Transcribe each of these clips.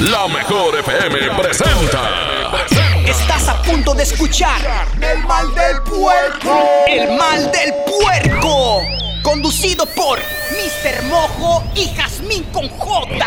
La mejor FM presenta. Estás a punto de escuchar El mal del puerco. El mal del puerco. Conducido por Mr. Mojo y Jazmín con J.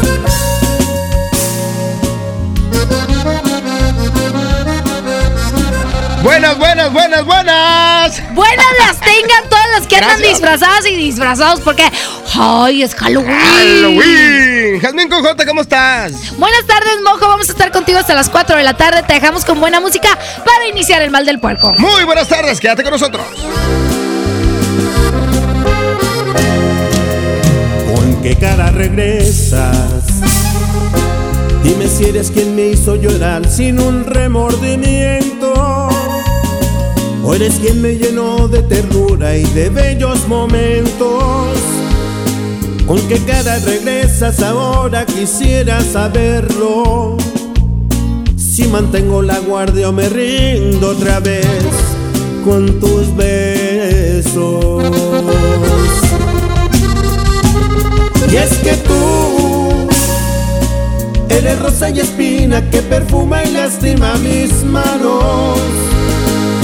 Buenas, buenas, buenas, buenas. Buenas las tengan todas las que andan disfrazadas y disfrazados porque ¡ay, es Halloween! Halloween. Jazmín Cojote, ¿cómo estás? Buenas tardes, Mojo. Vamos a estar contigo hasta las 4 de la tarde. Te dejamos con buena música para iniciar el mal del puerco. Muy buenas tardes, quédate con nosotros. ¿Con qué cara regresas? Dime si eres quien me hizo llorar sin un remordimiento. Eres quien me llenó de ternura y de bellos momentos. ¿Con qué cara regresas ahora? Quisiera saberlo. Si mantengo la guardia o me rindo otra vez con tus besos. Y es que tú eres rosa y espina que perfuma y lastima mis manos.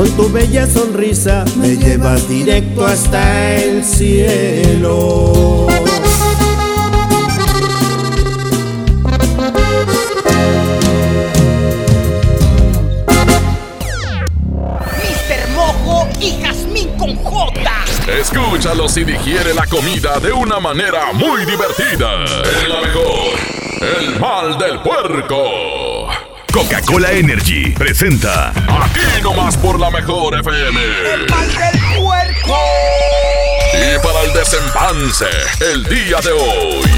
con tu bella sonrisa me llevas directo hasta el cielo. Mr. Mojo y Jazmín con J. Escúchalos y digiere la comida de una manera muy divertida. Es la mejor. El mal del puerco. Coca-Cola Energy presenta Aquí nomás por la mejor FM. El mal del puerco. Y para el desempance, el día de hoy.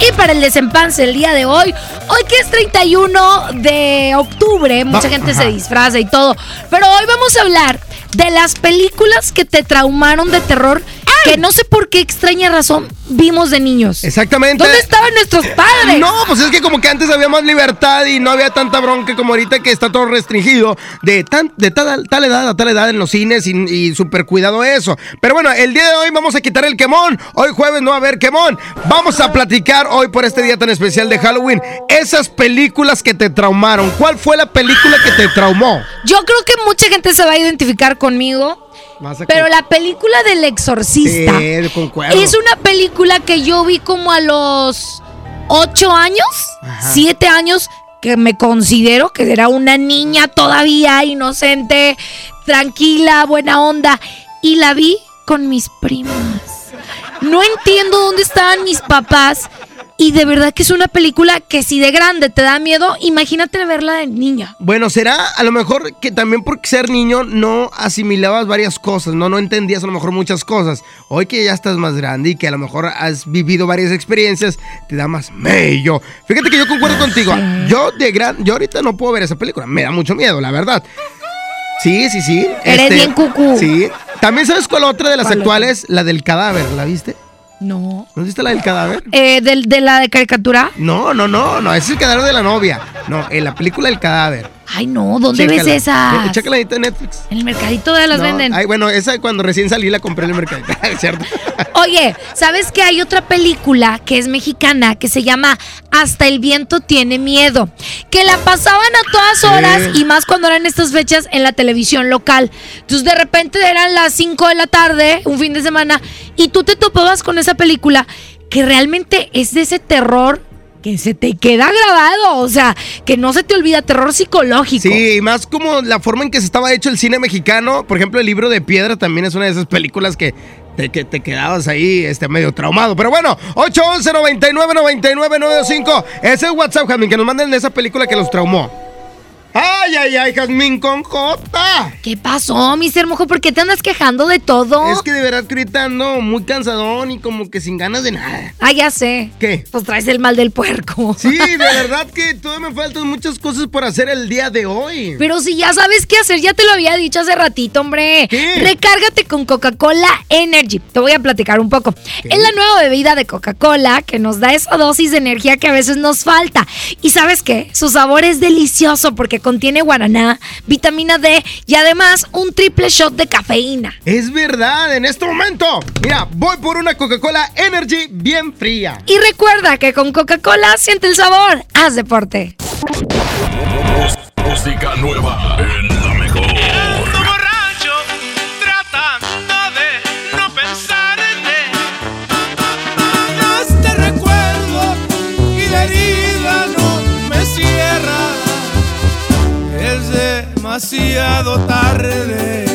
Y para el desempance el día de hoy, hoy que es 31 de octubre, mucha Va- gente se disfraza y todo, pero hoy vamos a hablar de las películas que te traumaron de terror que no sé por qué extraña razón vimos de niños. Exactamente. ¿Dónde estaban nuestros padres? No, pues es que como que antes había más libertad y no había tanta bronca como ahorita que está todo restringido de, tan, de tal, tal edad a tal edad en los cines y, y súper cuidado eso. Pero bueno, el día de hoy vamos a quitar el quemón. Hoy jueves no va a haber quemón. Vamos a platicar hoy por este día tan especial de Halloween. Esas películas que te traumaron. ¿Cuál fue la película que te traumó? Yo creo que mucha gente se va a identificar conmigo. Vas a Pero con- la película del exorcista Sí, concuerdo. es una película que yo vi como a los ocho años, Ajá. siete años, que me considero que era una niña todavía inocente, tranquila, buena onda. Y la vi con mis primas. No entiendo dónde estaban mis papás. Y de verdad que es una película que si de grande te da miedo, imagínate verla de niña. Bueno, será a lo mejor que también por ser niño no asimilabas varias cosas, no, no entendías a lo mejor muchas cosas. Hoy que ya estás más grande y que a lo mejor has vivido varias experiencias, te da más mello. Fíjate que yo concuerdo contigo. Yo de gran, yo ahorita no puedo ver esa película, me da mucho miedo, la verdad. Sí, sí, sí. este, Eres bien cucú. Sí. También sabes cuál otra de las ¿Cuál actuales, la del cadáver, ¿la viste? No. ¿No viste la del cadáver? Eh, del- de, la de caricatura. No, no, no, no, ese es el cadáver de la novia. No, en la película El cadáver. Ay, no, ¿dónde Chécala. ves esa? Eh, Chécala ahorita en Netflix. En el mercadito de las No, venden. Ay, bueno, esa cuando recién salí la compré en el mercado. ¿Cierto? Oye, ¿sabes que hay otra película que es mexicana que se llama Hasta el viento tiene miedo? Que la pasaban a todas horas y más cuando eran estas fechas en la televisión local. Entonces de repente eran las 5 de la tarde, un fin de semana, y tú te topabas con esa película que realmente es de ese terror que se te queda grabado, o sea, que no se te olvida, terror psicológico. Sí, y más como la forma en que se estaba hecho el cine mexicano. Por ejemplo, el libro de piedra también es una de esas películas que te, que te quedabas ahí este, medio traumado. Pero bueno, 811 99 99 95 Ese es el WhatsApp, Jasmine, que nos manden esa película que los traumó. Ay, ay, ay, Jasmine con J. ¿Qué pasó, mi Mojo? ¿Por qué te andas quejando de todo? Es que de verdad que ahorita ando muy cansadón y como que sin ganas de nada. Ah, ya sé. ¿Qué? Pues traes el mal del puerco. Sí, de verdad que todavía me faltan muchas cosas por hacer el día de hoy. Pero si ya sabes qué hacer, ya te lo había dicho hace ratito, hombre. ¿Qué? Recárgate con Coca-Cola Energy. Te voy a platicar un poco. Es la nueva bebida de Coca-Cola que nos da esa dosis de energía que a veces nos falta. Y sabes qué? Su sabor es delicioso porque contiene guaraná, vitamina D y además un triple shot de cafeína. Es verdad, en este momento. Mira, voy por una Coca-Cola Energy bien fría. Y recuerda que con Coca-Cola siente el sabor. Haz deporte. Música nueva en demasiado tarde.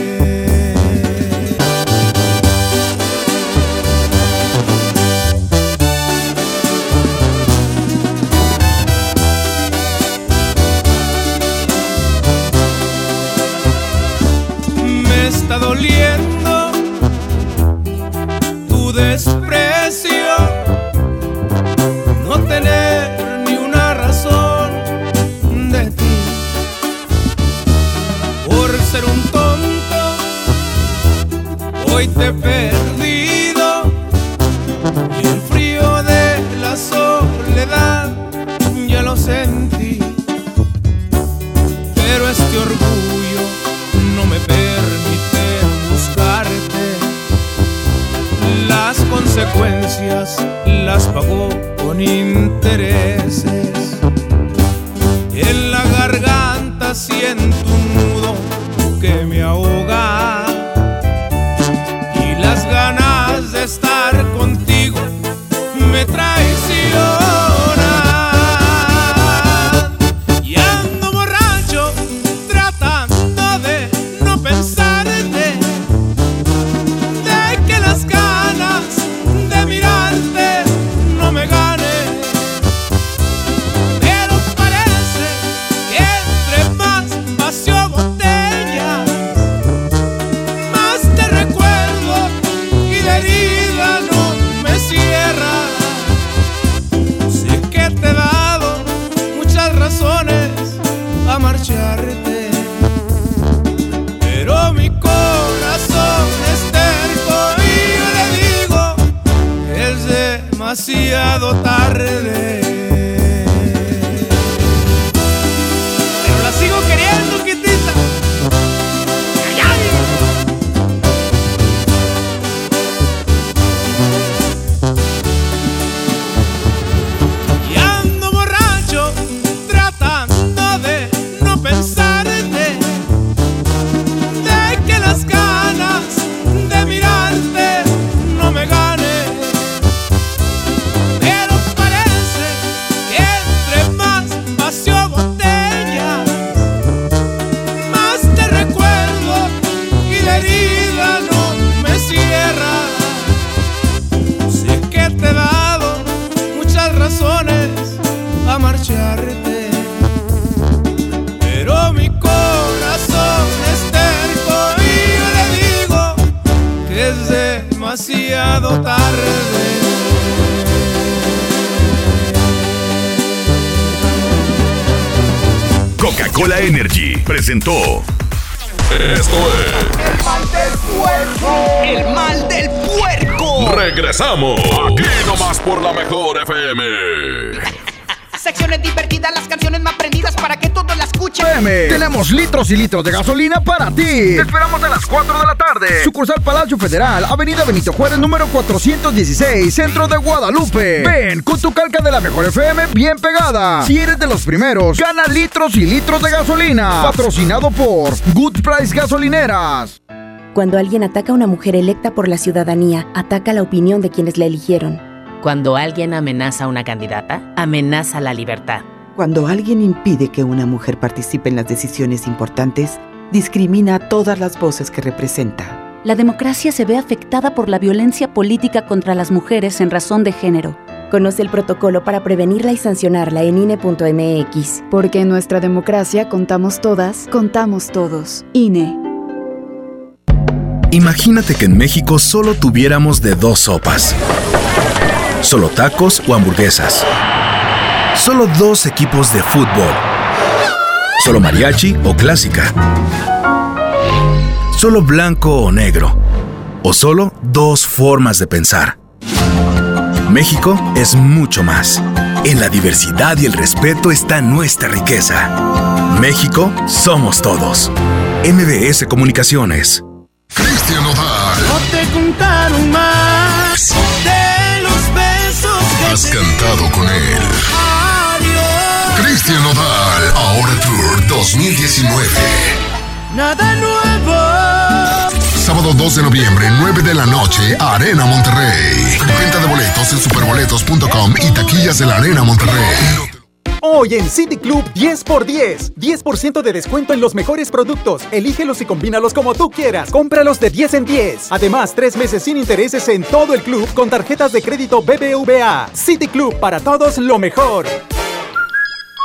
demasiado tarde. Tenemos litros y litros de gasolina para ti. Te esperamos a las 4 de la tarde. Sucursal Palacio Federal, Avenida Benito Juárez, número 416, Centro de Guadalupe. Ven con tu calca de la mejor FM bien pegada. Si eres de los primeros, gana litros y litros de gasolina. Patrocinado por Good Price Gasolineras. Cuando alguien ataca a una mujer electa por la ciudadanía, ataca la opinión de quienes la eligieron. Cuando alguien amenaza a una candidata, amenaza la libertad. Cuando alguien impide que una mujer participe en las decisiones importantes, discrimina a todas las voces que representa. La democracia se ve afectada por la violencia política contra las mujeres en razón de género. Conoce el protocolo para prevenirla y sancionarla en INE.mx. Porque en nuestra democracia contamos todas, contamos todos. INE. Imagínate que en México solo tuviéramos de dos sopas. Solo tacos o hamburguesas. Solo dos equipos de fútbol. Solo mariachi o clásica. Solo blanco o negro. O solo dos formas de pensar. México es mucho más. En la diversidad y el respeto está nuestra riqueza. México somos todos. MBS Comunicaciones. Cristian Nodal. No te contaron más de los besos que Has te cantado con él. Cristian Nodal. Ahora Tour 2019. Nada nuevo. Sábado 2 de noviembre, 9 de la noche, Arena Monterrey. Venta de boletos en superboletos.com y taquillas de la Arena Monterrey. Hoy en City Club 10x10. 10% de descuento en los mejores productos. Elígelos y combínalos como tú quieras. Cómpralos de 10 en 10. Además, tres meses sin intereses en todo el club con tarjetas de crédito BBVA. City Club para todos lo mejor.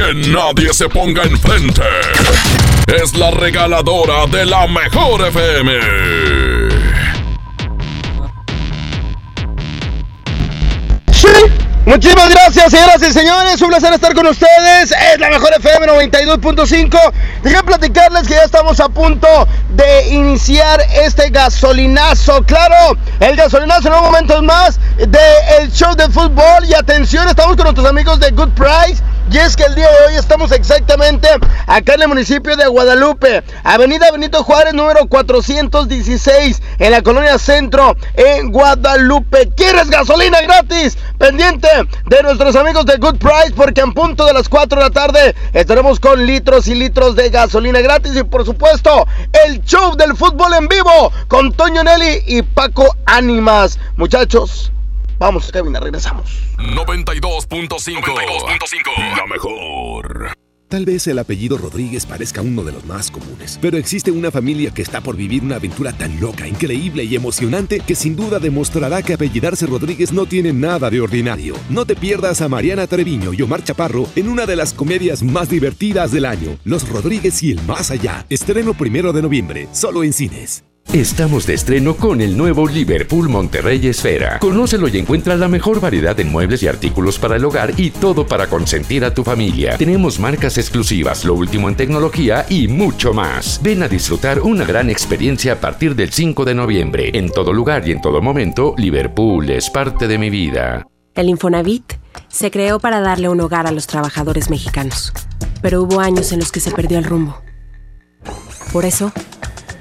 Que nadie se ponga enfrente. Es la regaladora de la mejor FM. Muchísimas gracias, señoras y señores. Un placer estar con ustedes. Es la mejor FM 92.5. Déjenme platicarles que ya estamos a punto de iniciar este gasolinazo. Claro, el gasolinazo en unos momentos más del show de fútbol. Y atención, estamos con nuestros amigos de Good Price. Y es que el día de hoy estamos exactamente acá en el municipio de Guadalupe, Avenida Benito Juárez, número 416, en la colonia Centro, en Guadalupe. ¿Quieres gasolina gratis? Pendiente de nuestros amigos de Good Price, porque en punto de las 4 de la tarde estaremos con litros y litros de gasolina gratis. Y por supuesto, el show del fútbol en vivo con Toño Nelly y Paco Ánimas. Muchachos, vamos, Kevin, regresamos. 92.5. La mejor. Tal vez el apellido Rodríguez parezca uno de los más comunes, pero existe una familia que está por vivir una aventura tan loca, increíble y emocionante que sin duda demostrará que apellidarse Rodríguez no tiene nada de ordinario. No te pierdas a Mariana Treviño y Omar Chaparro en una de las comedias más divertidas del año, Los Rodríguez y el Más Allá. Estreno primero de noviembre, solo en cines. Estamos de estreno con el nuevo Liverpool Monterrey Esfera. Conócelo y encuentra la mejor variedad de muebles y artículos para el hogar y todo para consentir a tu familia. Tenemos marcas exclusivas, lo último en tecnología y mucho más. Ven a disfrutar una gran experiencia a partir del 5 de noviembre. En todo lugar y en todo momento, Liverpool es parte de mi vida. El Infonavit se creó para darle un hogar a los trabajadores mexicanos, pero hubo años en los que se perdió el rumbo. Por eso,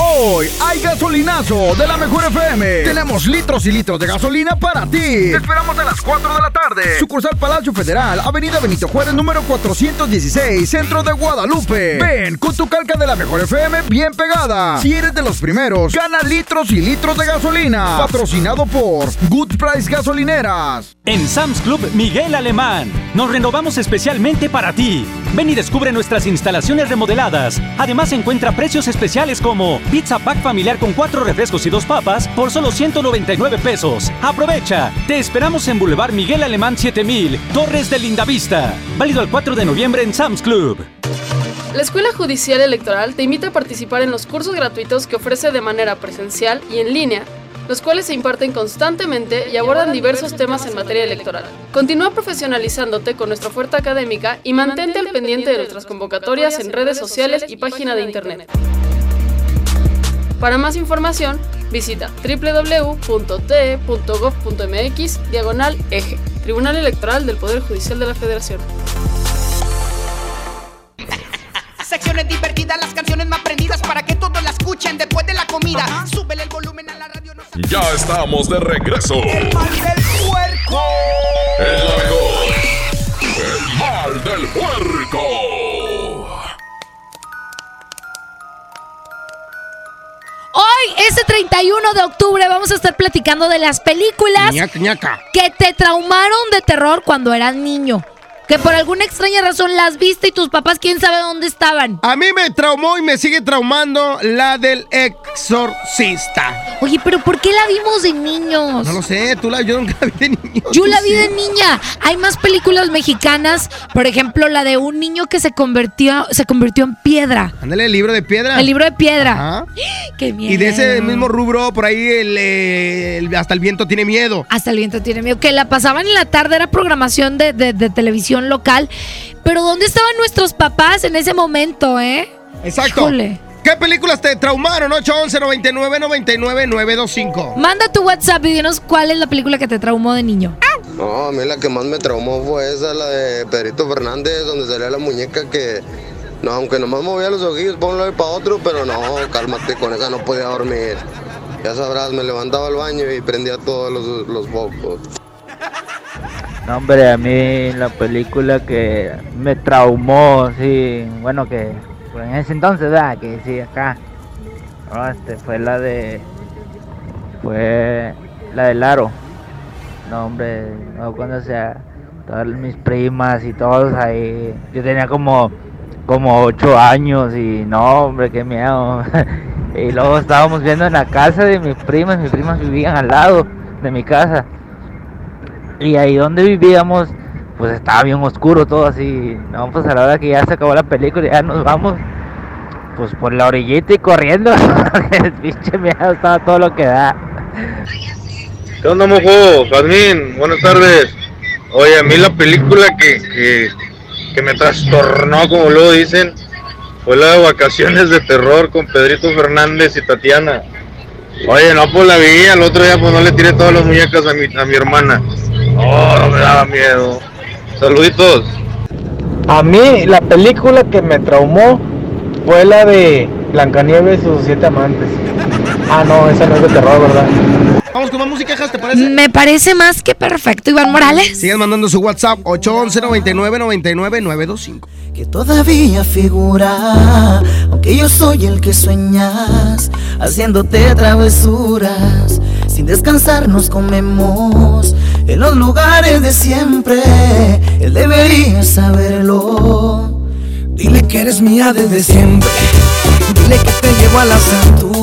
Hoy hay gasolinazo de la mejor FM. Tenemos litros y litros de gasolina para ti. Te esperamos a las 4 de la tarde. Sucursal Palacio Federal, Avenida Benito Juárez, número 416, centro de Guadalupe. Ven con tu calca de la mejor FM bien pegada. Si eres de los primeros, gana litros y litros de gasolina. Patrocinado por Good Price Gasolineras. En Sam's Club Miguel Alemán, nos renovamos especialmente para ti. Ven y descubre nuestras instalaciones remodeladas. Además encuentra precios especiales como pizza pack familiar con cuatro refrescos y dos papas por solo 199 pesos. Aprovecha. Te esperamos en Boulevard Miguel Alemán 7000, Torres de Lindavista. Válido el 4 de noviembre en Sam's Club. La Escuela Judicial Electoral te invita a participar en los cursos gratuitos que ofrece de manera presencial y en línea los cuales se imparten constantemente y abordan diversos temas en materia electoral. Continúa profesionalizándote con nuestra oferta académica y mantente al pendiente de nuestras convocatorias en redes sociales y página de internet. Para más información, visita www.te.gov.mx diagonal eje, Tribunal Electoral del Poder Judicial de la Federación. Secciones divertidas, las canciones más prendidas para que todos la escuchen después de la comida. Súbele el volumen a la radio. Ya estamos de regreso. El mal del puerco. El. El mal del puerco. Hoy, este 31 de octubre, vamos a estar platicando de las películas Ñaca, ñaca. que te traumaron de terror cuando eras niño. Que por alguna extraña razón las viste y tus papás quién sabe dónde estaban. A mí me traumó y me sigue traumando la del exorcista. Oye, pero ¿por qué la vimos de niños? No lo sé, tú la, yo nunca la vi de niño. Yo la vi sí. de niña. Hay más películas mexicanas, por ejemplo, la de un niño que se convirtió, se convirtió en piedra. Ándale, el libro de piedra. El libro de piedra. Ajá. Qué miedo. Y de ese mismo rubro, por ahí, el, eh, el- hasta el viento tiene miedo. Hasta el viento tiene miedo. Que la pasaban en la tarde, era programación de, de- de televisión local. Pero ¿dónde estaban nuestros papás en ese momento, eh? Exacto. Híjole. ¿Qué películas te traumaron? 811 99 99 925. Manda tu WhatsApp y dinos cuál es la película que te traumó de niño. No, a mí la que más me traumó fue esa, la de Pedrito Fernández, donde salía la muñeca que, no, aunque nomás movía los ojillos para un lado y para otro, pero no, cálmate, con esa no podía dormir. Ya sabrás, me levantaba al baño y prendía todos los, los focos. No, hombre, a mí la película que me traumó, sí, bueno, que en ese entonces, ¿verdad? Que sí, acá, no, este, fue la de, fue la del aro. No, hombre, no, cuando sea, todas mis primas y todos ahí, yo tenía como, como ocho años y no, hombre, qué miedo. y luego estábamos viendo en la casa de mis primas, mis primas vivían al lado de mi casa. Y ahí donde vivíamos, pues estaba bien oscuro todo así. No, pues a la hora que ya se acabó la película, ya nos vamos, pues por la orillita y corriendo. El pinche miedo estaba todo lo que da. ¿Qué onda, mojo? Jazmín, buenas tardes. Oye, a mí la película que, que, me trastornó, como luego dicen, fue la de Vacaciones de Terror con Pedrito Fernández y Tatiana. Oye, no, pues la vi, al otro día pues no le tiré todas las muñecas a mi, a mi hermana. No, no me daba miedo. Saluditos. A mí la película que me traumó fue la de Blancanieves y sus siete amantes. Ah, no, esa no es de terror, ¿verdad? Vamos con más música, ¿te parece? Me parece más que perfecto, Iván Morales. Sigan mandando su WhatsApp 811 99 99 925. que todavía figura, aunque yo soy el que sueñas, haciéndote travesuras, sin descansar nos comemos. En los lugares de siempre, él debería saberlo. Dile que eres mía desde siempre, dile que te llevo a las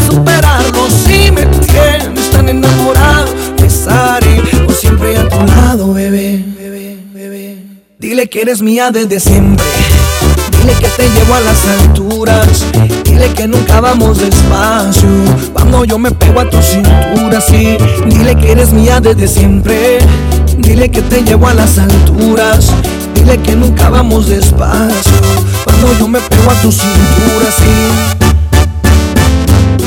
superarlo Si me tienes tan enamorado Besaré por siempre a tu lado, bebé Dile que eres mía desde siempre. Dile que te llevo a las alturas. Dile que nunca vamos despacio. Cuando yo me pego a tu cintura, sí. Dile que eres mía desde siempre. Dile que te llevo a las alturas. Dile que nunca vamos despacio. Cuando yo me pego a tu cintura, sí.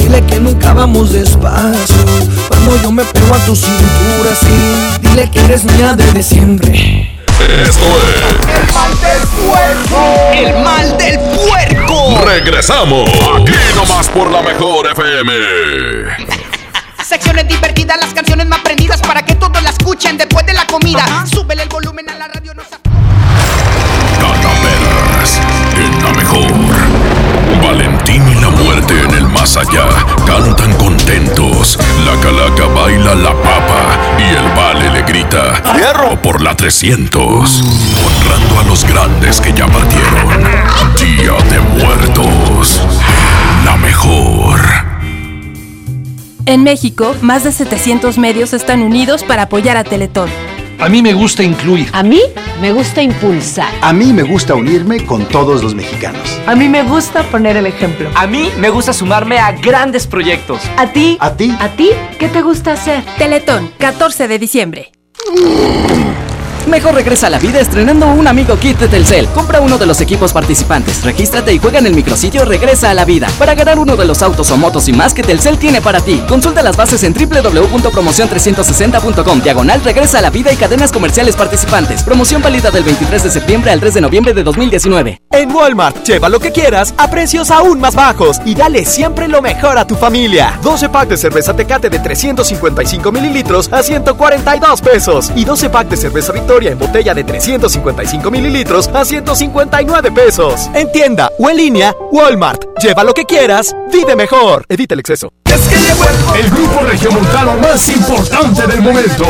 Dile que nunca vamos despacio. Cuando yo me pego a tu cintura, sí. Dile que eres mía desde siempre. Esto es El mal del puerco. El mal del puerco. Regresamos aquí nomás por la mejor FM. Secciones divertidas, las canciones más prendidas para que todos la escuchen después de la comida. Súbele el volumen a la radio. No en la mejor. Valentín y la muerte en el más allá cantan contentos. La calaca baila la papa y el vale le grita ¡Fierro! por la 300. Honrando a los grandes que ya partieron. Día de muertos. La mejor. En México, más de 700 medios están unidos para apoyar a Teletón. A mí me gusta incluir. A mí me gusta impulsar. A mí me gusta unirme con todos los mexicanos. A mí me gusta poner el ejemplo. A mí me gusta sumarme a grandes proyectos. ¿A ti? ¿A ti? ¿A ti? ¿Qué te gusta hacer? Teletón, 14 de diciembre. Mejor regresa a la vida estrenando un amigo kit de Telcel. Compra uno de los equipos participantes, regístrate y juega en el micrositio Regresa a la vida para ganar uno de los autos o motos y más que Telcel tiene para ti. Consulta las bases en www.promocion360.com. Diagonal Regresa a la vida y cadenas comerciales participantes. Promoción válida del 23 de septiembre al 3 de noviembre de 2019. En Walmart, lleva lo que quieras a precios aún más bajos y dale siempre lo mejor a tu familia. 12 pack de cerveza Tecate de 355 mililitros a 142 pesos y 12 pack de cerveza Victoria en botella de 355 mililitros a 159 pesos. En tienda o en línea, Walmart. Lleva lo que quieras, vive mejor. Evita el exceso. El grupo regiomontano más importante del momento.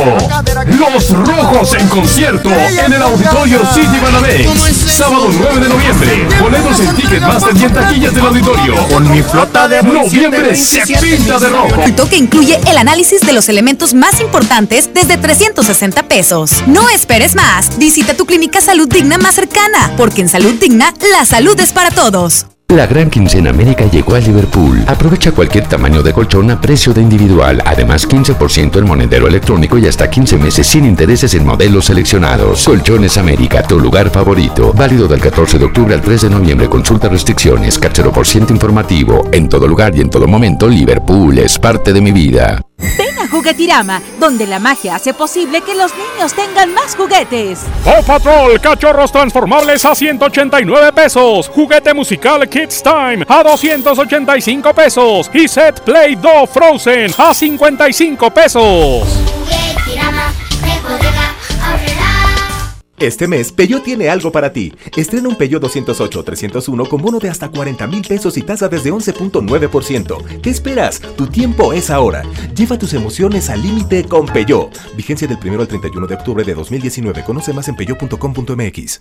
Los Rojos en concierto en el Auditorio City Banamex. Sábado 9 de noviembre. Boletos en Ticketmaster y en taquillas del auditorio. Con mi flota de Noviembre se pinta de rojo. que incluye el análisis de los elementos más importantes desde 360 pesos. No esperes más. Visita tu clínica Salud Digna más cercana, porque en Salud Digna la salud es para todos. La gran quincena América llegó a Liverpool. Aprovecha cualquier tamaño de colchón a precio de individual. Además, 15% en monedero electrónico y hasta 15 meses sin intereses en modelos seleccionados. Colchones América, tu lugar favorito. Válido del 14 de octubre al 3 de noviembre. Consulta restricciones. Cachero por ciento informativo. En todo lugar y en todo momento, Liverpool es parte de mi vida. Ven a Juguetirama, donde la magia hace posible que los niños tengan más juguetes. Paw Patrol, cachorros transformables a 189 pesos. Juguete musical Kids Time a 285 pesos. Y set Play Doh Frozen a 55 pesos. Este mes, Peyo tiene algo para ti. Estrena un Peyo 208-301 con bono de hasta 40 mil pesos y tasa desde 11.9%. ¿Qué esperas? Tu tiempo es ahora. Lleva tus emociones al límite con Peyo. Vigencia del 1 al 31 de octubre de 2019. Conoce más en peyo.com.mx.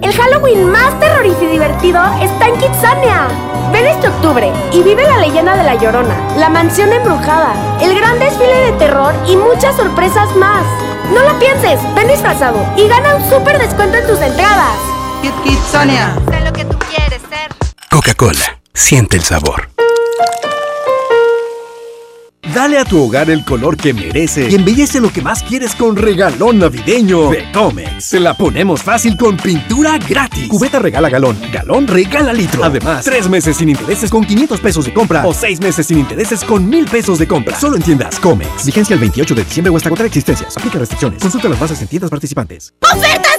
El Halloween más terrorífico y divertido está en Kitsania. Ven este octubre y vive la leyenda de la Llorona, la mansión embrujada, el gran desfile de terror y muchas sorpresas más. No lo pienses, ven disfrazado y gana un súper descuento en tus entradas. Kit Kitsania. Sé lo que tú quieres ser. Coca-Cola, siente el sabor. Dale a tu hogar el color que merece y embellece lo que más quieres con regalón navideño de Comex. Te la ponemos fácil con pintura gratis. Cubeta regala galón, galón regala litro. Además, tres meses sin intereses con 500 pesos de compra o seis meses sin intereses con 1000 pesos de compra. Solo en tiendas Comex. Vigencia el 28 de diciembre o hasta contra existencias. Aplica restricciones. Consulta las bases en tiendas participantes. ¡Ofertas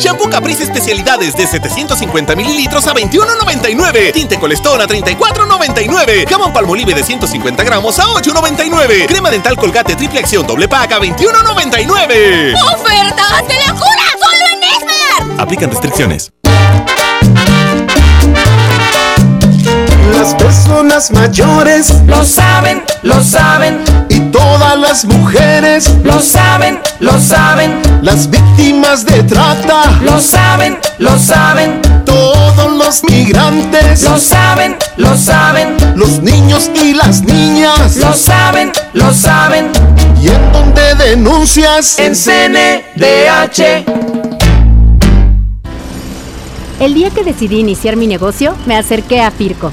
Shampoo Caprice especialidades de 750 mililitros a 21.99. Tinte Colestón a 34.99. Jamón Palmolive de 150 gramos a 8.99. Crema dental Colgate triple acción doble pack a 21.99. ¡Ofertas de locura! ¡Solo en Esmar! Aplican restricciones. Las personas mayores lo saben, lo saben. Y todas las mujeres lo saben, lo saben. Las víctimas de trata lo saben, lo saben. Todos los migrantes lo saben, lo saben. Los niños y las niñas lo saben, lo saben. ¿Y en dónde denuncias? En CNDH. El día que decidí iniciar mi negocio, me acerqué a Firco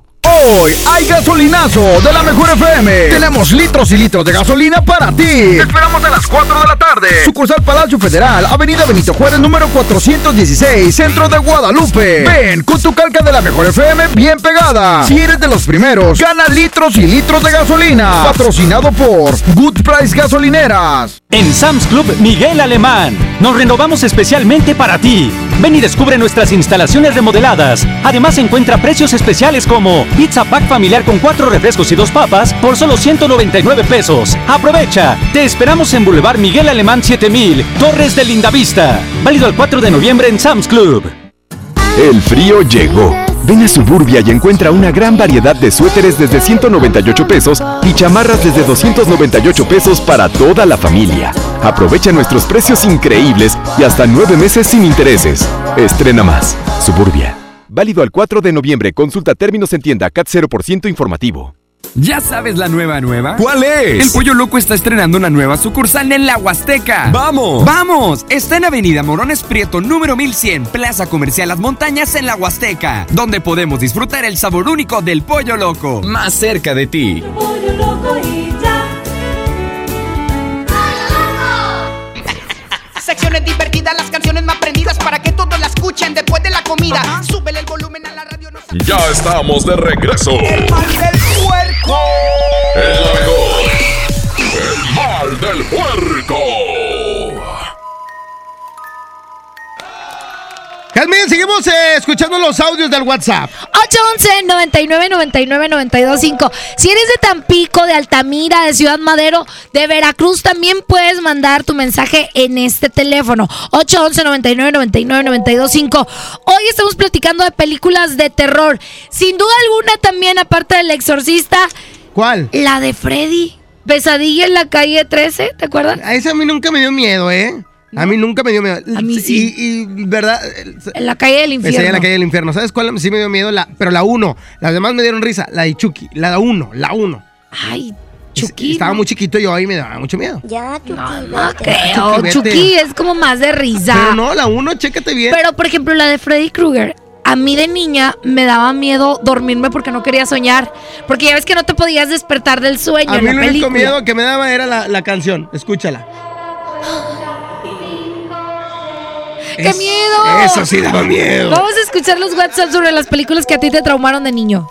Hoy hay gasolinazo de la mejor FM. Tenemos litros y litros de gasolina para ti. Te esperamos a las 4 de la tarde. Sucursal Palacio Federal, Avenida Benito Juárez, número 416, centro de Guadalupe. Ven con tu calca de la mejor FM bien pegada. Si eres de los primeros, gana litros y litros de gasolina. Patrocinado por Good Price Gasolineras. En Sam's Club Miguel Alemán, nos renovamos especialmente para ti. Ven y descubre nuestras instalaciones remodeladas. Además encuentra precios especiales como pizza pack familiar con cuatro refrescos y dos papas por solo 199 pesos. Aprovecha. Te esperamos en Boulevard Miguel Alemán 7000, Torres de Lindavista. Válido el 4 de noviembre en Sam's Club. El frío llegó. Ven a Suburbia y encuentra una gran variedad de suéteres desde 198 pesos y chamarras desde 298 pesos para toda la familia. Aprovecha nuestros precios increíbles y hasta nueve meses sin intereses. Estrena más. Suburbia. Válido al 4 de noviembre. Consulta términos en tienda CAT 0% informativo. ¿Ya sabes la nueva nueva? ¿Cuál es? El Pollo Loco está estrenando una nueva sucursal en la Huasteca. ¡Vamos! ¡Vamos! Está en Avenida Morones Prieto, número 1100, Plaza Comercial Las Montañas en la Huasteca, donde podemos disfrutar el sabor único del Pollo Loco. Más cerca de ti. Pollo Loco y ya. Secciones divertidas, las canciones más prendidas para que todos la escuchen después de comida. Súbele el volumen a la radio. No se... Ya estamos de regreso. El mal del puerco. El mejor. El mal del puerco. Carmen, seguimos eh, escuchando los audios del WhatsApp. 811 99 99 925. Si eres de Tampico, de Altamira, de Ciudad Madero, de Veracruz, también puedes mandar tu mensaje en este teléfono. 811 99 99 925. Hoy estamos platicando de películas de terror. Sin duda alguna también, aparte del exorcista. ¿Cuál? La de Freddy. Pesadilla en la calle 13, ¿te acuerdas? A esa a mí nunca me dio miedo, ¿eh? A mí nunca me dio miedo. A mí sí. Y, y, ¿verdad? En la calle del infierno. Esa en la calle del infierno. ¿Sabes cuál sí me dio miedo? La, pero la 1. Las demás me dieron risa. La de Chucky. La 1. La 1. Ay, Chucky. Estaba muy chiquito yo ahí me daba mucho miedo. Ya, Chucky. No, no creo. Chucky, Chucky es como más de risa. Pero no, la 1, chécate bien. Pero, por ejemplo, la de Freddy Krueger. A mí de niña me daba miedo dormirme porque no quería soñar. Porque ya ves que no te podías despertar del sueño. A en mí la el único miedo que me daba era la, la canción. Escúchala. ¡Qué Es- miedo! Eso sí daba miedo. Vamos a escuchar los WhatsApp sobre las películas que a ti te traumaron de niño.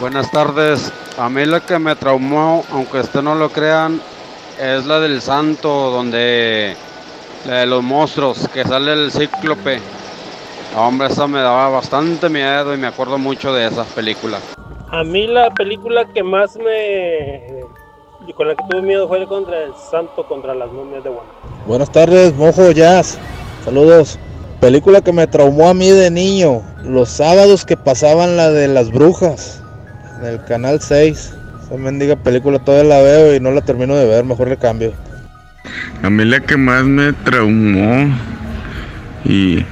Buenas tardes. A mí la que me traumó, aunque usted no lo crean, es la del santo, donde la de los monstruos, que sale el cíclope. Hombre, esa me daba bastante miedo y me acuerdo mucho de esas películas. A mí la película que más me... y con la que tuve miedo fue contra el santo, contra las momias de Guam. Buenas tardes, Mojo Jazz. Saludos. Película que me traumó a mí de niño. Los sábados que pasaban la de las brujas. En el canal 6. Esa mendiga película todavía la veo y no la termino de ver. Mejor le cambio. A mí la que más me traumó y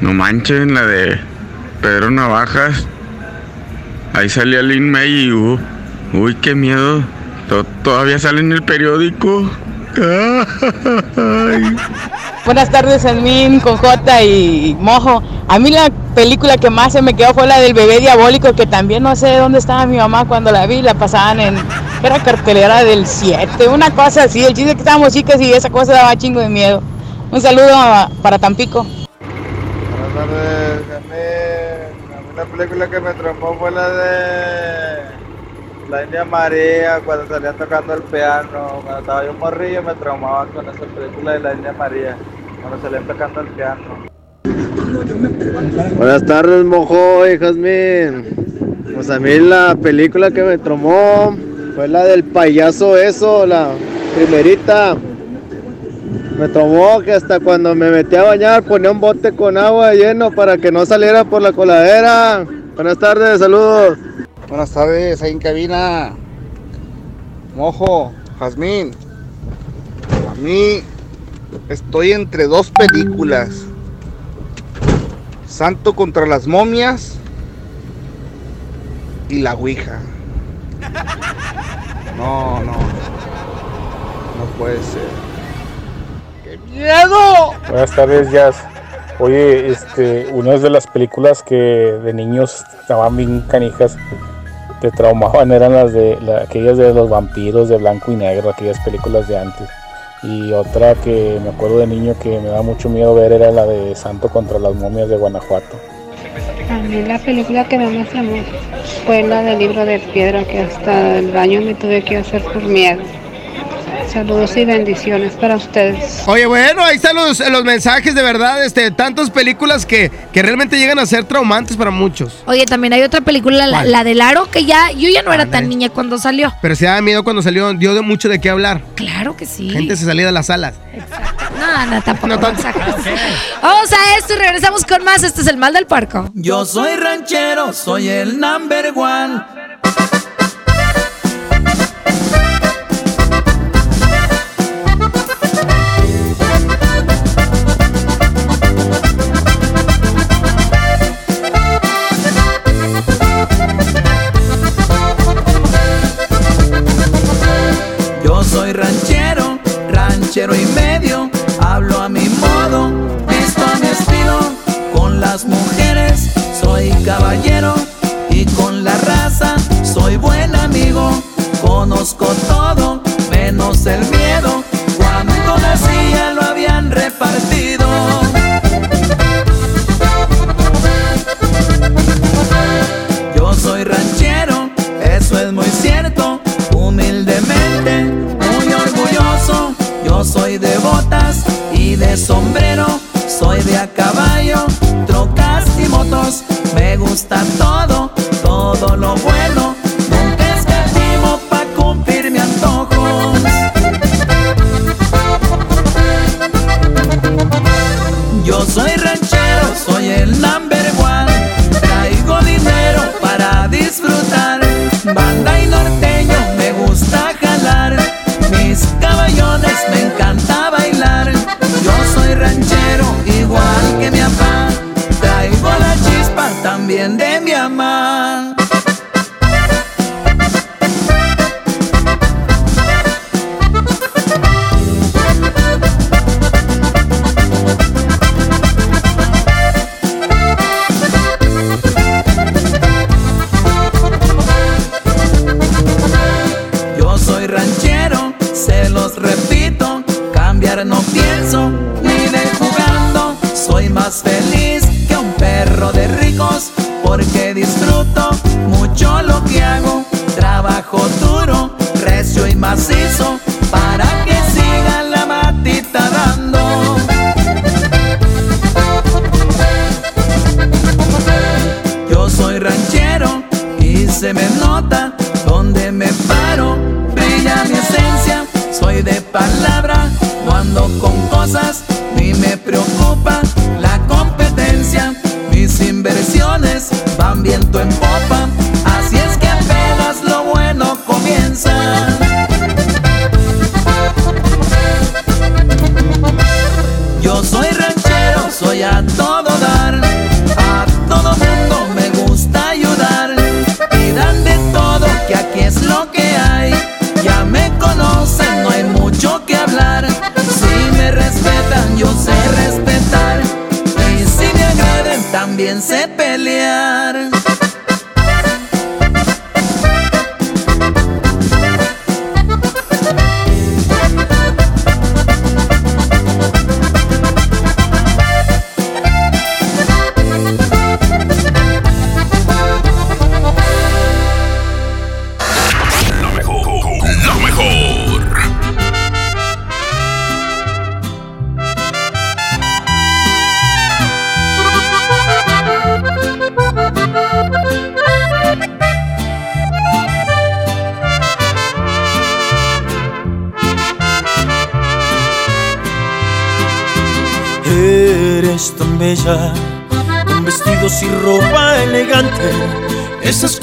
no manchen, la de Pedro Navajas. Ahí salía Lin May y uh, uy, qué miedo. To- Todavía sale en el periódico. Buenas tardes, Elmin, con J y Mojo. A mí la película que más se me quedó fue la del bebé diabólico, que también no sé dónde estaba mi mamá cuando la vi. La pasaban en. Era cartelera del 7, una cosa así. El chiste que estábamos chicas y esa cosa daba chingo de miedo. Un saludo para Tampico. Buenas tardes. A la película que me traumó fue la de la India María, cuando salía tocando el piano. Cuando estaba yo morrillo me traumaba con esa película de la India María, cuando salían tocando el piano. Buenas tardes, Mojo y Jazmín. Pues a mí la película que me traumó fue la del payaso eso, la primerita. Me traumó que hasta cuando me metí a bañar ponía un bote con agua lleno para que no saliera por la coladera. Buenas tardes, saludos. Buenas tardes, ahí en cabina. Mojo, Jazmín, a mí estoy entre dos películas. Santo contra las momias y la Ouija. No, no. No puede ser. ¡Qué miedo! Buenas tardes, Jazz. Oye, este, una de las películas que de niños estaban bien canijas, te traumaban, eran las de la- aquellas de los vampiros de blanco y negro, aquellas películas de antes. Y otra que me acuerdo de niño que me da mucho miedo ver era la de Santo contra las momias de Guanajuato. A mí la película que más me llamó fue la del libro de piedra que hasta el baño me tuve que hacer por miedo. Saludos y bendiciones para ustedes. Oye, bueno, ahí están los, los mensajes de verdad, este, tantas películas que, que realmente llegan a ser traumantes para muchos. Oye, también hay otra película, la, la del aro, que ya, yo ya no era tan niña cuando salió. Pero se daba miedo cuando salió, dio de mucho de qué hablar. Claro que sí. Gente se salía de las salas. No, no, tampoco. No Vamos a esto y regresamos con más. Este es el mal del puerco. Yo soy ranchero, soy el number one. Conozco todo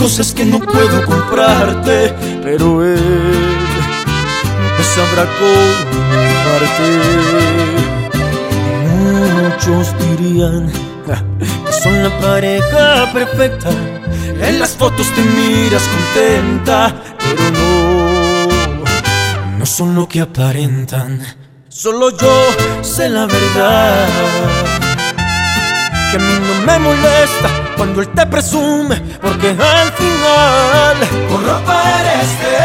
cosas que no puedo comprarte, pero él sabrá compartir. Muchos dirían que son la pareja perfecta. En las fotos te miras contenta, pero no, no son lo que aparentan. Solo yo sé la verdad. Que a mí no me molesta cuando él te presume, porque al final con ropa eres de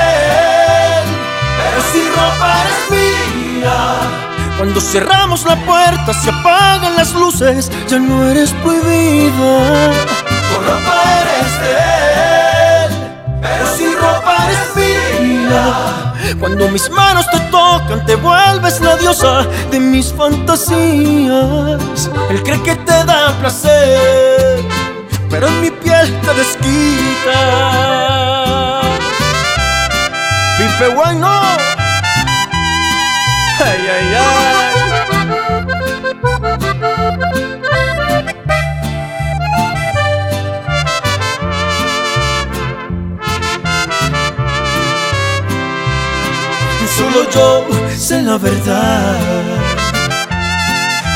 él, pero si ropa eres mía. Cuando cerramos la puerta, se apagan las luces, ya no eres prohibida. Con ropa eres de él, pero si ropa eres mía. Cuando mis manos te tocan, te vuelves la diosa de mis fantasías. Él cree que te da placer, pero en mi piel te desquita. Pipe bueno. Ay, ay, ay. Solo yo sé la verdad.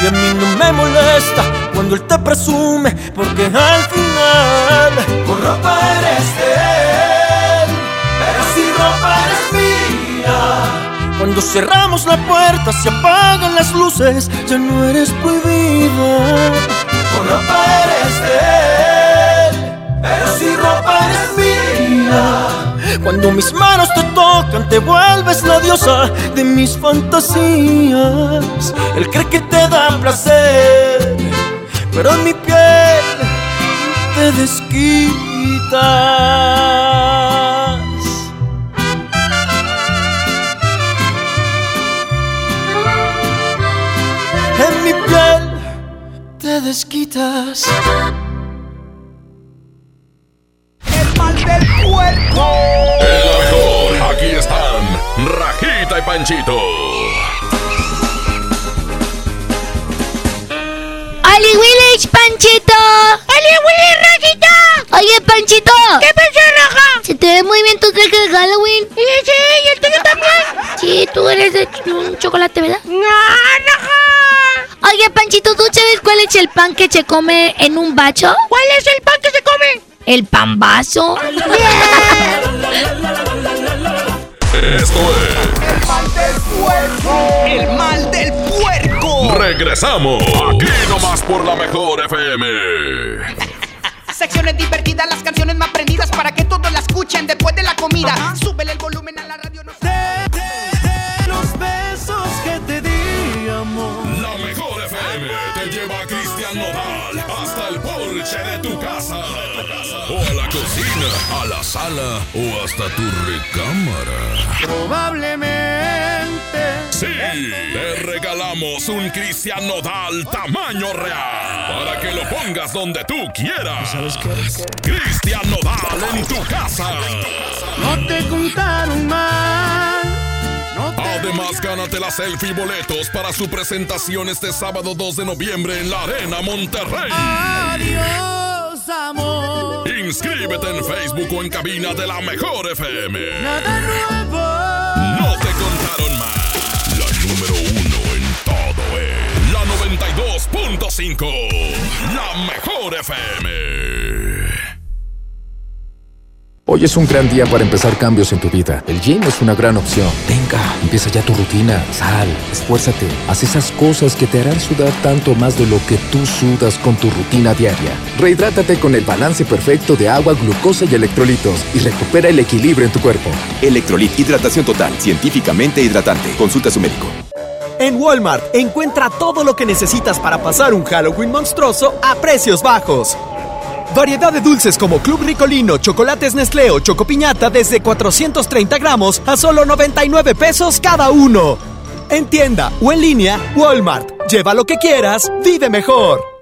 Y a mí no me molesta cuando él te presume, porque al final con ropa eres de él, pero si ropa eres mía. Cuando cerramos la puerta, se apagan las luces, ya no eres prohibida. Con ropa eres de él, pero si ropa eres mía. Cuando mis manos te tocan, te vuelves la diosa de mis fantasías. Él cree que te da placer, pero en mi te desquitas. En mi piel te desquitas. El mal del puerco. El mejor, aquí están Rajita y Panchito. ¡Ali Willis, Panchito! ¡Ali Willis, Rajita! Oye, Panchito. ¿Qué pasó, Raja? Se te ve muy bien tu traje de Halloween. Sí, sí, y el tuyo también. Sí, tú eres de ch- un chocolate, ¿verdad? No, Raja. Oye, Panchito, ¿tú sabes cuál es el pan que se come en un bacho? ¿Cuál es el pan que se come? El pambazo. Esto El mal del puerco. El mal del es. Regresamos. Aquí nomás por la mejor FM. Secciones divertidas, las canciones más prendidas para que todos la escuchen después de la comida. Súbele el volumen a la radio. No Los besos que te di, amor. La mejor FM te lleva a Cristian Nodal hasta el porche de tu casa. O a la cocina, a la sala o hasta tu recámara. Probablemente. Sí, te regalamos un Cristian Nodal tamaño real para que lo pongas donde tú quieras. ¿Sabes qué? Cristian Nodal en tu casa. No te contaron mal. Además, gánate la selfie boletos para su presentación este sábado 2 de noviembre en la Arena Monterrey. Adiós, amor. Inscríbete en Facebook o en cabina de la Mejor FM. Nada nuevo. No te contaron más. La número uno en todo es la 92.5. La Mejor FM. Hoy es un gran día para empezar cambios en tu vida. El gym es una gran opción. Venga, empieza ya tu rutina. Sal, esfuérzate. Haz esas cosas que te harán sudar tanto más de lo que tú sudas con tu rutina diaria. Rehidrátate con el balance perfecto de agua, glucosa y electrolitos y recupera el equilibrio en tu cuerpo. Electrolit Hidratación Total, científicamente hidratante. Consulta a su médico. En Walmart encuentra todo lo que necesitas para pasar un Halloween monstruoso a precios bajos. Variedad de dulces como Club Ricolino, chocolates Nestlé o Chocopiñata desde 430 gramos a solo 99 pesos cada uno. En tienda o en línea, Walmart. Lleva lo que quieras, vive mejor.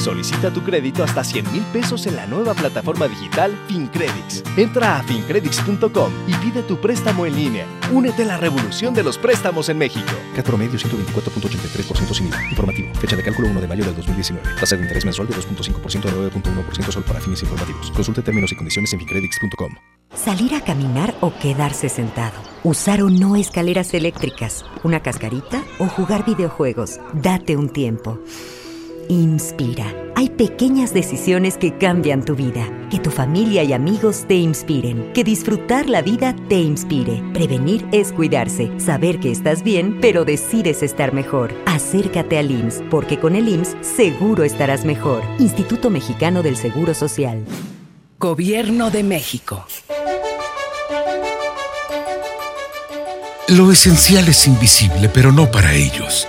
Solicita tu crédito hasta 100 mil pesos en la nueva plataforma digital FinCredits. Entra a fincredits.com y pide tu préstamo en línea. Únete a la revolución de los préstamos en México. CAT promedio 124.83% sin IVA. Informativo. Fecha de cálculo 1 de mayo del 2019. Tasa de interés mensual de 2.5% a 9.1% solo para fines informativos. Consulte términos y condiciones en fincredits.com. Salir a caminar o quedarse sentado. Usar o no escaleras eléctricas. Una cascarita o jugar videojuegos. Date un tiempo. Inspira. Hay pequeñas decisiones que cambian tu vida. Que tu familia y amigos te inspiren. Que disfrutar la vida te inspire. Prevenir es cuidarse. Saber que estás bien, pero decides estar mejor. Acércate al IMSS, porque con el IMSS seguro estarás mejor. Instituto Mexicano del Seguro Social. Gobierno de México. Lo esencial es invisible, pero no para ellos.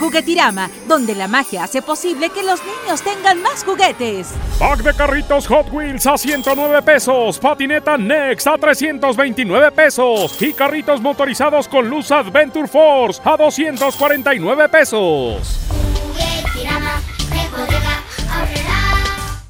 Juguetirama, donde la magia hace posible que los niños tengan más juguetes. Pack de carritos Hot Wheels a 109 pesos, patineta Next a 329 pesos y carritos motorizados con luz Adventure Force a 249 pesos.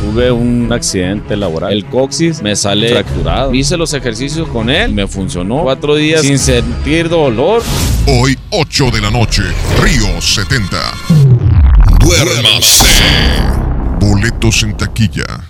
Tuve un accidente laboral. El coxis me sale fracturado. Hice los ejercicios con él. Me funcionó. Cuatro días sin sentir dolor. Hoy, 8 de la noche, Río 70. Duérmase. Boletos en taquilla.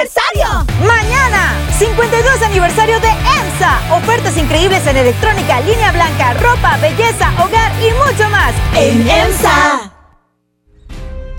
¡Aniversario! ¡Mañana! 52 aniversario de EMSA. Ofertas increíbles en electrónica, línea blanca, ropa, belleza, hogar y mucho más. En EMSA.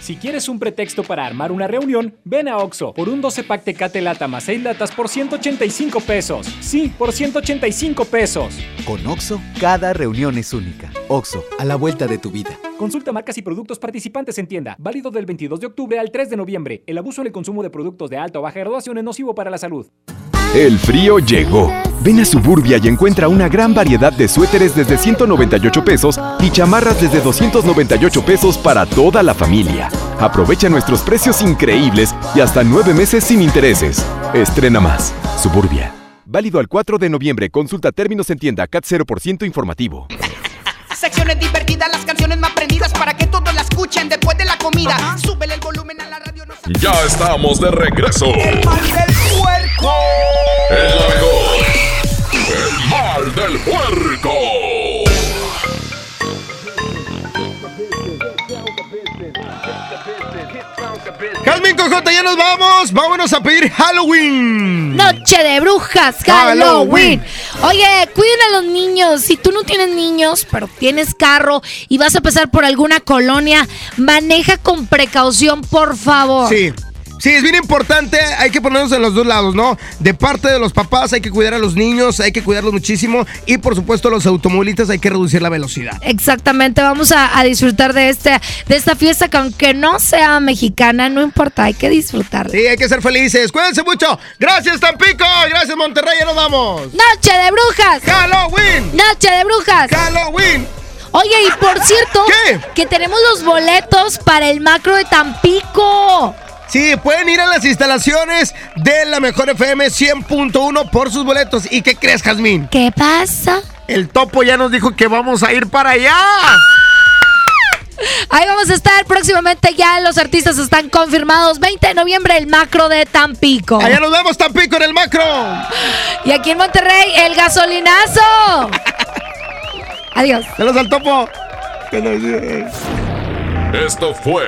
Si quieres un pretexto para armar una reunión, ven a Oxo por un 12 pack Tecate Lata más 6 latas por 185 pesos. Sí, por 185 pesos. Con Oxo, cada reunión es única. Oxo, a la vuelta de tu vida. Consulta marcas y productos participantes en tienda. Válido del 22 de octubre al 3 de noviembre. El abuso en el consumo de productos de alta o baja graduación es nocivo para la salud. El frío llegó. Ven a Suburbia y encuentra una gran variedad de suéteres desde 198 pesos y chamarras desde 298 pesos para toda la familia. Aprovecha nuestros precios increíbles y hasta nueve meses sin intereses. Estrena más. Suburbia. Válido al 4 de noviembre. Consulta términos en tienda CAT 0% informativo. Secciones divertidas, las canciones más prendidas para que todos la escuchen después de la comida. Súbele el volumen a la radio. Ya estamos de regreso. El mal del puerco. Mejor. El mal del puerco. Jasmine Cojota, ya nos vamos. Vámonos a pedir Halloween. Noche de brujas, Halloween. Oye, cuiden a los niños. Si tú no tienes niños, pero tienes carro y vas a pasar por alguna colonia, maneja con precaución, por favor. Sí. Sí, es bien importante, hay que ponernos en los dos lados, ¿no? De parte de los papás hay que cuidar a los niños, hay que cuidarlos muchísimo y por supuesto los automovilistas hay que reducir la velocidad. Exactamente, vamos a, a disfrutar de, este, de esta fiesta que aunque no sea mexicana, no importa, hay que disfrutarla. Sí, hay que ser felices, cuídense mucho. Gracias Tampico, gracias Monterrey, ya nos vamos. Noche de brujas. Halloween. Noche de brujas. Halloween. Oye, y por cierto, que tenemos los boletos para el macro de Tampico. Sí, pueden ir a las instalaciones de la Mejor FM 100.1 por sus boletos. ¿Y qué crees, Jazmín? ¿Qué pasa? El topo ya nos dijo que vamos a ir para allá. Ahí vamos a estar próximamente ya los artistas están confirmados 20 de noviembre el macro de Tampico. Allá nos vemos Tampico en el macro. Y aquí en Monterrey el gasolinazo. Adiós. Saludos al topo. Esto fue.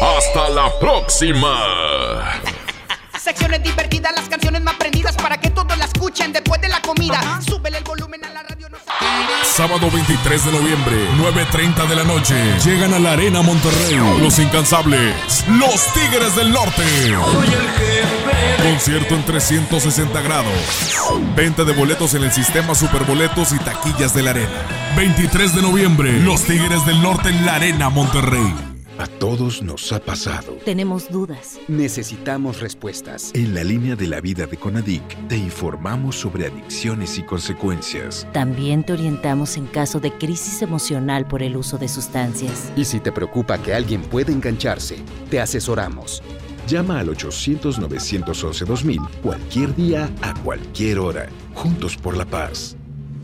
Hasta la próxima. Secciones divertidas, las canciones más prendidas para que todos la escuchen después de la comida. Súbele el volumen a la radio. Sábado 23 de noviembre, 9.30 de la noche. Llegan a la Arena Monterrey. Los incansables. Los Tigres del Norte. Concierto en 360 grados. Venta de boletos en el sistema Superboletos y taquillas de la Arena. 23 de noviembre, Los Tigres del Norte en la Arena Monterrey. A todos nos ha pasado. Tenemos dudas. Necesitamos respuestas. En la línea de la vida de Conadic te informamos sobre adicciones y consecuencias. También te orientamos en caso de crisis emocional por el uso de sustancias. Y si te preocupa que alguien pueda engancharse, te asesoramos. Llama al 800-911-2000 cualquier día, a cualquier hora. Juntos por la paz.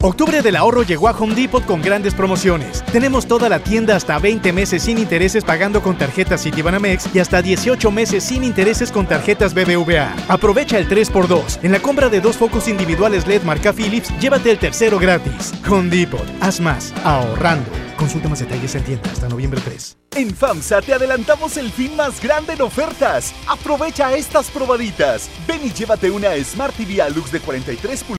Octubre del ahorro llegó a Home Depot con grandes promociones. Tenemos toda la tienda hasta 20 meses sin intereses pagando con tarjetas Citibanamex y hasta 18 meses sin intereses con tarjetas BBVA. Aprovecha el 3x2. En la compra de dos focos individuales LED marca Philips, llévate el tercero gratis. Home Depot, haz más, ahorrando. Consulta más detalles en tienda hasta noviembre 3. En FAMSA te adelantamos el fin más grande en ofertas. Aprovecha estas probaditas. Ven y llévate una Smart TV Alux de 43 pulgadas